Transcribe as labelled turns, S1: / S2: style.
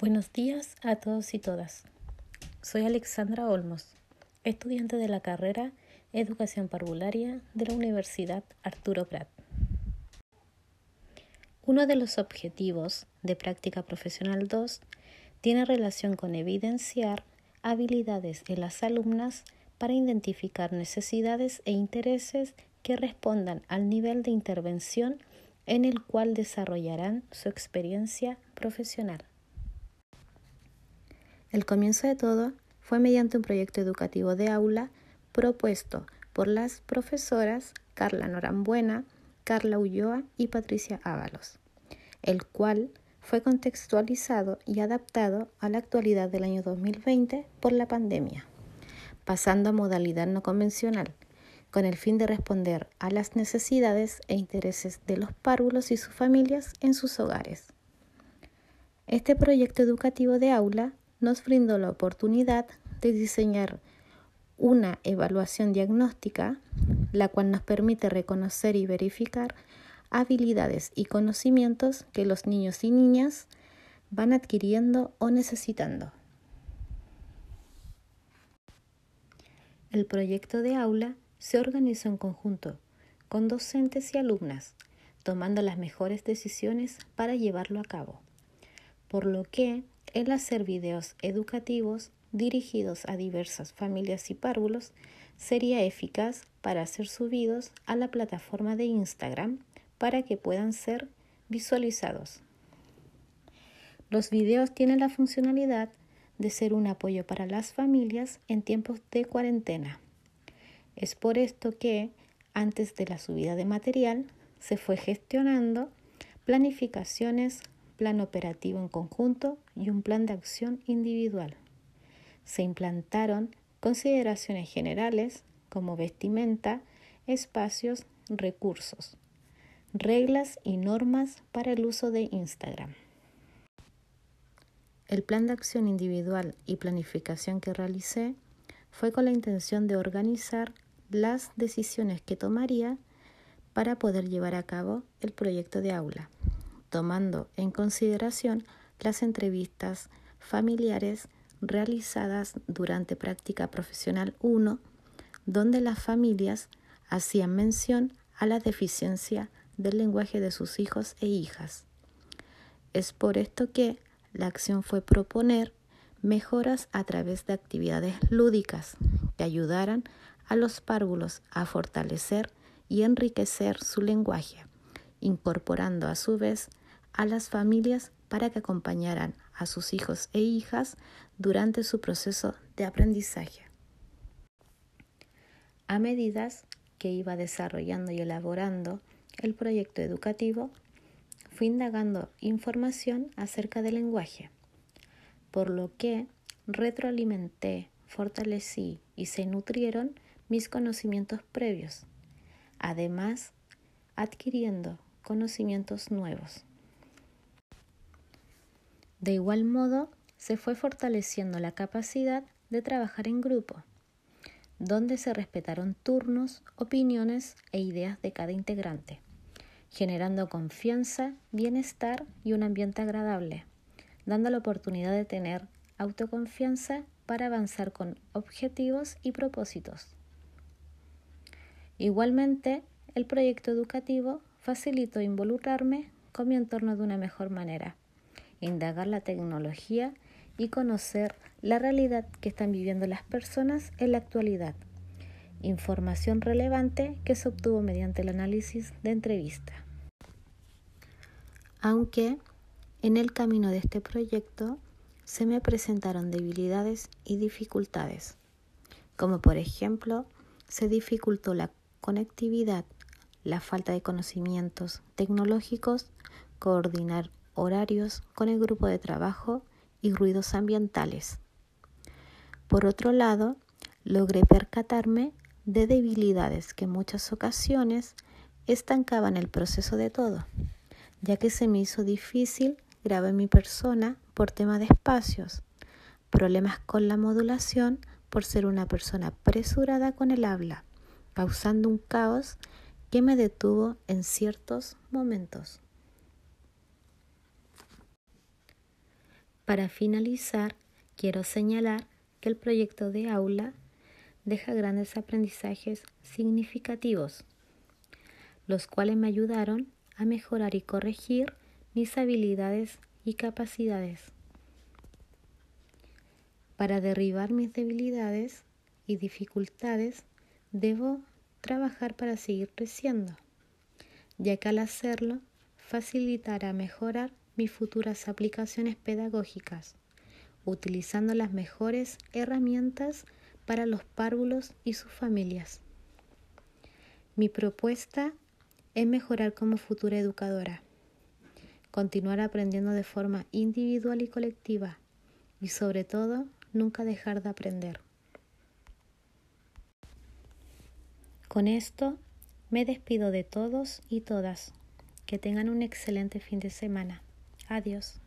S1: Buenos días a todos y todas. Soy Alexandra Olmos, estudiante de la carrera Educación Parvularia de la Universidad Arturo Prat. Uno de los objetivos de Práctica Profesional 2 tiene relación con evidenciar habilidades en las alumnas para identificar necesidades e intereses que respondan al nivel de intervención en el cual desarrollarán su experiencia profesional. El comienzo de todo fue mediante un proyecto educativo de aula propuesto por las profesoras Carla Norambuena, Carla Ulloa y Patricia Ábalos, el cual fue contextualizado y adaptado a la actualidad del año 2020 por la pandemia, pasando a modalidad no convencional, con el fin de responder a las necesidades e intereses de los párvulos y sus familias en sus hogares. Este proyecto educativo de aula nos brindó la oportunidad de diseñar una evaluación diagnóstica, la cual nos permite reconocer y verificar habilidades y conocimientos que los niños y niñas van adquiriendo o necesitando. El proyecto de aula se organizó en conjunto con docentes y alumnas, tomando las mejores decisiones para llevarlo a cabo, por lo que el hacer videos educativos dirigidos a diversas familias y párvulos sería eficaz para ser subidos a la plataforma de Instagram para que puedan ser visualizados. Los videos tienen la funcionalidad de ser un apoyo para las familias en tiempos de cuarentena. Es por esto que, antes de la subida de material, se fue gestionando planificaciones plan operativo en conjunto y un plan de acción individual. Se implantaron consideraciones generales como vestimenta, espacios, recursos, reglas y normas para el uso de Instagram. El plan de acción individual y planificación que realicé fue con la intención de organizar las decisiones que tomaría para poder llevar a cabo el proyecto de aula tomando en consideración las entrevistas familiares realizadas durante práctica profesional 1, donde las familias hacían mención a la deficiencia del lenguaje de sus hijos e hijas. Es por esto que la acción fue proponer mejoras a través de actividades lúdicas que ayudaran a los párvulos a fortalecer y enriquecer su lenguaje, incorporando a su vez a las familias para que acompañaran a sus hijos e hijas durante su proceso de aprendizaje. A medida que iba desarrollando y elaborando el proyecto educativo, fui indagando información acerca del lenguaje, por lo que retroalimenté, fortalecí y se nutrieron mis conocimientos previos, además adquiriendo conocimientos nuevos. De igual modo, se fue fortaleciendo la capacidad de trabajar en grupo, donde se respetaron turnos, opiniones e ideas de cada integrante, generando confianza, bienestar y un ambiente agradable, dando la oportunidad de tener autoconfianza para avanzar con objetivos y propósitos. Igualmente, el proyecto educativo facilitó involucrarme con mi entorno de una mejor manera indagar la tecnología y conocer la realidad que están viviendo las personas en la actualidad. Información relevante que se obtuvo mediante el análisis de entrevista. Aunque en el camino de este proyecto se me presentaron debilidades y dificultades, como por ejemplo se dificultó la conectividad, la falta de conocimientos tecnológicos, coordinar horarios con el grupo de trabajo y ruidos ambientales. Por otro lado, logré percatarme de debilidades que en muchas ocasiones estancaban el proceso de todo, ya que se me hizo difícil grabar mi persona por tema de espacios, problemas con la modulación por ser una persona apresurada con el habla, causando un caos que me detuvo en ciertos momentos. Para finalizar, quiero señalar que el proyecto de aula deja grandes aprendizajes significativos, los cuales me ayudaron a mejorar y corregir mis habilidades y capacidades. Para derribar mis debilidades y dificultades, debo trabajar para seguir creciendo, ya que al hacerlo facilitará mejorar mis futuras aplicaciones pedagógicas, utilizando las mejores herramientas para los párvulos y sus familias. Mi propuesta es mejorar como futura educadora, continuar aprendiendo de forma individual y colectiva y sobre todo nunca dejar de aprender. Con esto me despido de todos y todas. Que tengan un excelente fin de semana. Adiós.